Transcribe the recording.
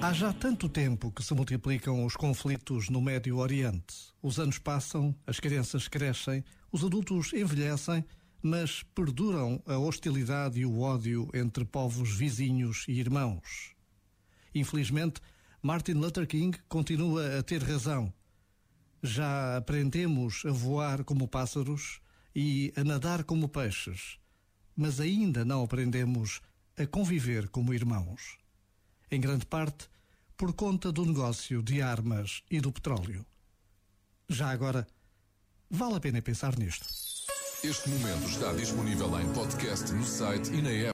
Há já tanto tempo que se multiplicam os conflitos no Médio Oriente. Os anos passam, as crianças crescem, os adultos envelhecem, mas perduram a hostilidade e o ódio entre povos vizinhos e irmãos. Infelizmente, Martin Luther King continua a ter razão. Já aprendemos a voar como pássaros e a nadar como peixes, mas ainda não aprendemos a conviver como irmãos em grande parte por conta do negócio de armas e do petróleo. Já agora, vale a pena pensar nisto. Este momento está disponível em podcast no site e na app.